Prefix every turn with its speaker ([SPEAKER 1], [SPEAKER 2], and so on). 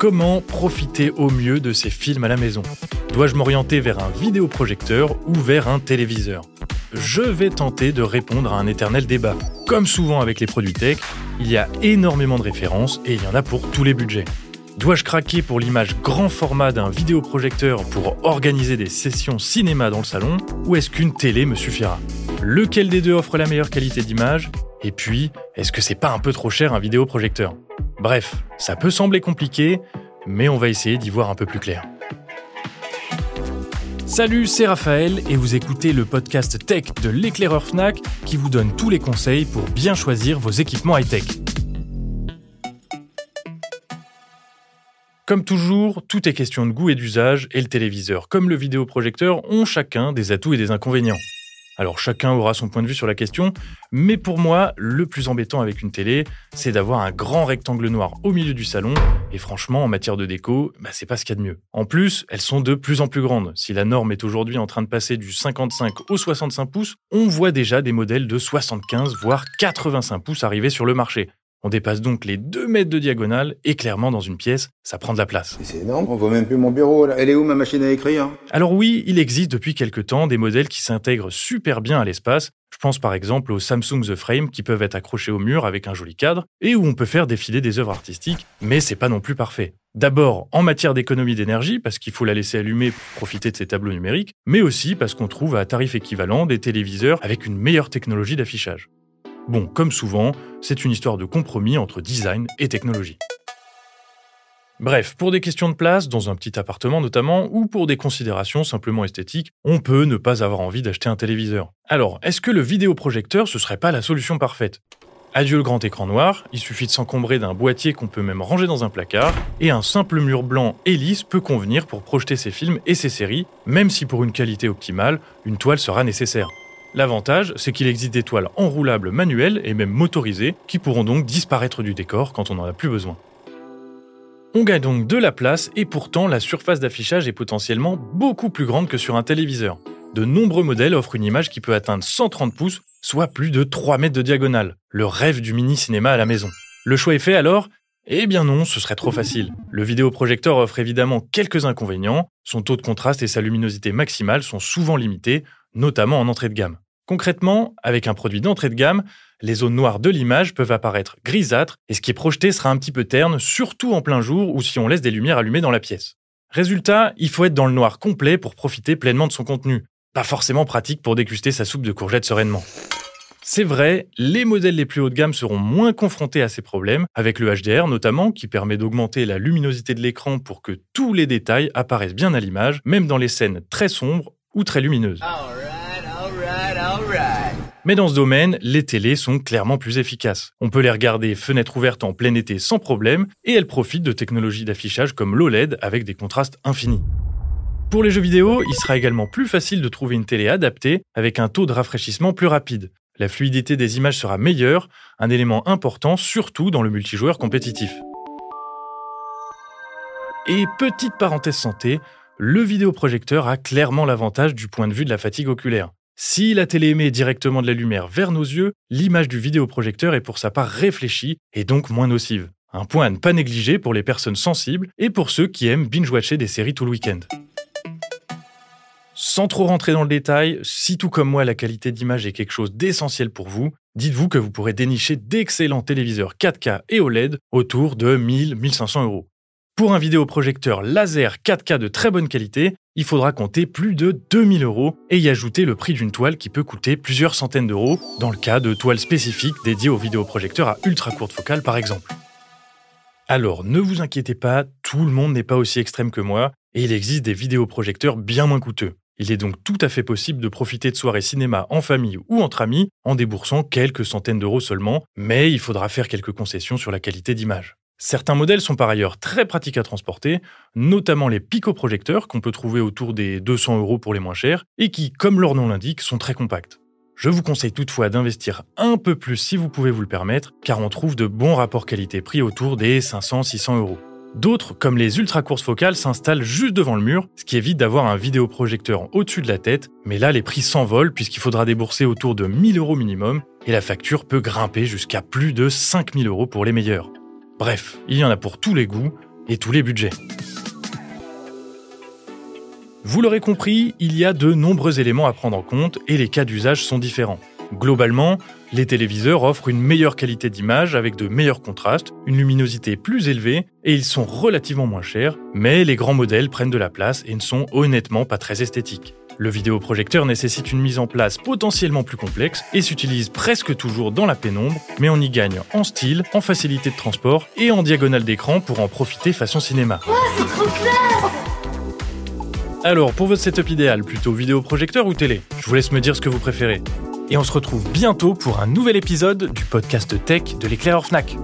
[SPEAKER 1] Comment profiter au mieux de ces films à la maison. Dois-je m'orienter vers un vidéoprojecteur ou vers un téléviseur? Je vais tenter de répondre à un éternel débat. Comme souvent avec les produits tech, il y a énormément de références et il y en a pour tous les budgets. Dois-je craquer pour l'image grand format d'un vidéoprojecteur pour organiser des sessions cinéma dans le salon ou est-ce qu'une télé me suffira? Lequel des deux offre la meilleure qualité d'image? Et puis, est-ce que c'est pas un peu trop cher un vidéoprojecteur? Bref, ça peut sembler compliqué, mais on va essayer d'y voir un peu plus clair. Salut, c'est Raphaël et vous écoutez le podcast tech de l'éclaireur Fnac qui vous donne tous les conseils pour bien choisir vos équipements high-tech. Comme toujours, tout est question de goût et d'usage, et le téléviseur comme le vidéoprojecteur ont chacun des atouts et des inconvénients. Alors chacun aura son point de vue sur la question, mais pour moi, le plus embêtant avec une télé, c'est d'avoir un grand rectangle noir au milieu du salon, et franchement, en matière de déco, bah, c'est pas ce qu'il y a de mieux. En plus, elles sont de plus en plus grandes. Si la norme est aujourd'hui en train de passer du 55 au 65 pouces, on voit déjà des modèles de 75 voire 85 pouces arriver sur le marché. On dépasse donc les 2 mètres de diagonale et clairement dans une pièce, ça prend de la place.
[SPEAKER 2] C'est énorme, on voit même plus mon bureau là. Elle est où ma machine à écrire?
[SPEAKER 1] Alors oui, il existe depuis quelques temps des modèles qui s'intègrent super bien à l'espace. Je pense par exemple aux Samsung The Frame qui peuvent être accrochés au mur avec un joli cadre et où on peut faire défiler des œuvres artistiques, mais c'est pas non plus parfait. D'abord en matière d'économie d'énergie parce qu'il faut la laisser allumer pour profiter de ces tableaux numériques, mais aussi parce qu'on trouve à tarif équivalent des téléviseurs avec une meilleure technologie d'affichage. Bon, comme souvent, c'est une histoire de compromis entre design et technologie. Bref, pour des questions de place, dans un petit appartement notamment, ou pour des considérations simplement esthétiques, on peut ne pas avoir envie d'acheter un téléviseur. Alors, est-ce que le vidéoprojecteur, ce serait pas la solution parfaite? Adieu le grand écran noir, il suffit de s'encombrer d'un boîtier qu'on peut même ranger dans un placard, et un simple mur blanc et lisse peut convenir pour projeter ses films et ses séries, même si pour une qualité optimale, une toile sera nécessaire. L'avantage, c'est qu'il existe des toiles enroulables manuelles et même motorisées qui pourront donc disparaître du décor quand on n'en a plus besoin. On gagne donc de la place et pourtant la surface d'affichage est potentiellement beaucoup plus grande que sur un téléviseur. De nombreux modèles offrent une image qui peut atteindre 130 pouces, soit plus de 3 mètres de diagonale, le rêve du mini-cinéma à la maison. Le choix est fait alors? Eh bien non, ce serait trop facile. Le vidéoprojecteur offre évidemment quelques inconvénients. Son taux de contraste et sa luminosité maximale sont souvent limités, notamment en entrée de gamme. Concrètement, avec un produit d'entrée de gamme, les zones noires de l'image peuvent apparaître grisâtres et ce qui est projeté sera un petit peu terne, surtout en plein jour ou si on laisse des lumières allumées dans la pièce. Résultat, il faut être dans le noir complet pour profiter pleinement de son contenu. Pas forcément pratique pour déguster sa soupe de courgettes sereinement. C'est vrai, les modèles les plus haut de gamme seront moins confrontés à ces problèmes, avec le HDR notamment, qui permet d'augmenter la luminosité de l'écran pour que tous les détails apparaissent bien à l'image, même dans les scènes très sombres ou très lumineuses. Mais dans ce domaine, les télés sont clairement plus efficaces. On peut les regarder fenêtre ouverte en plein été sans problème, et elles profitent de technologies d'affichage comme l'OLED avec des contrastes infinis. Pour les jeux vidéo, il sera également plus facile de trouver une télé adaptée avec un taux de rafraîchissement plus rapide. La fluidité des images sera meilleure, un élément important surtout dans le multijoueur compétitif. Et petite parenthèse santé, le vidéoprojecteur a clairement l'avantage du point de vue de la fatigue oculaire. Si la télé émet directement de la lumière vers nos yeux, l'image du vidéoprojecteur est pour sa part réfléchie et donc moins nocive. Un point à ne pas négliger pour les personnes sensibles et pour ceux qui aiment binge-watcher des séries tout le week-end. Sans trop rentrer dans le détail, si tout comme moi la qualité d'image est quelque chose d'essentiel pour vous, dites-vous que vous pourrez dénicher d'excellents téléviseurs 4K et OLED autour de 1000-1500 euros. Pour un vidéoprojecteur laser 4K de très bonne qualité, il faudra compter plus de 2000 euros et y ajouter le prix d'une toile qui peut coûter plusieurs centaines d'euros dans le cas de toiles spécifiques dédiées aux vidéoprojecteurs à ultra courte focale par exemple. Alors ne vous inquiétez pas, tout le monde n'est pas aussi extrême que moi et il existe des vidéoprojecteurs bien moins coûteux. Il est donc tout à fait possible de profiter de soirées cinéma en famille ou entre amis en déboursant quelques centaines d'euros seulement, mais il faudra faire quelques concessions sur la qualité d'image. Certains modèles sont par ailleurs très pratiques à transporter, notamment les picoprojecteurs qu'on peut trouver autour des 200 euros pour les moins chers et qui, comme leur nom l'indique, sont très compacts. Je vous conseille toutefois d'investir un peu plus si vous pouvez vous le permettre, car on trouve de bons rapports qualité-prix autour des 500-600 euros. D'autres, comme les ultra courses focales, s'installent juste devant le mur, ce qui évite d'avoir un vidéoprojecteur au-dessus de la tête, mais là les prix s'envolent puisqu'il faudra débourser autour de 1000 euros minimum, et la facture peut grimper jusqu'à plus de 5000 euros pour les meilleurs. Bref, il y en a pour tous les goûts, et tous les budgets. Vous l'aurez compris, il y a de nombreux éléments à prendre en compte et les cas d'usage sont différents. Globalement, les téléviseurs offrent une meilleure qualité d'image avec de meilleurs contrastes, une luminosité plus élevée et ils sont relativement moins chers, mais les grands modèles prennent de la place et ne sont honnêtement pas très esthétiques. Le vidéoprojecteur nécessite une mise en place potentiellement plus complexe et s'utilise presque toujours dans la pénombre, mais on y gagne en style, en facilité de transport et en diagonale d'écran pour en profiter façon cinéma.
[SPEAKER 3] c'est trop classe
[SPEAKER 1] Alors, pour votre setup idéal, plutôt vidéoprojecteur ou télé? Je vous laisse me dire ce que vous préférez. Et on se retrouve bientôt pour un nouvel épisode du podcast tech de l'éclaireur Fnac.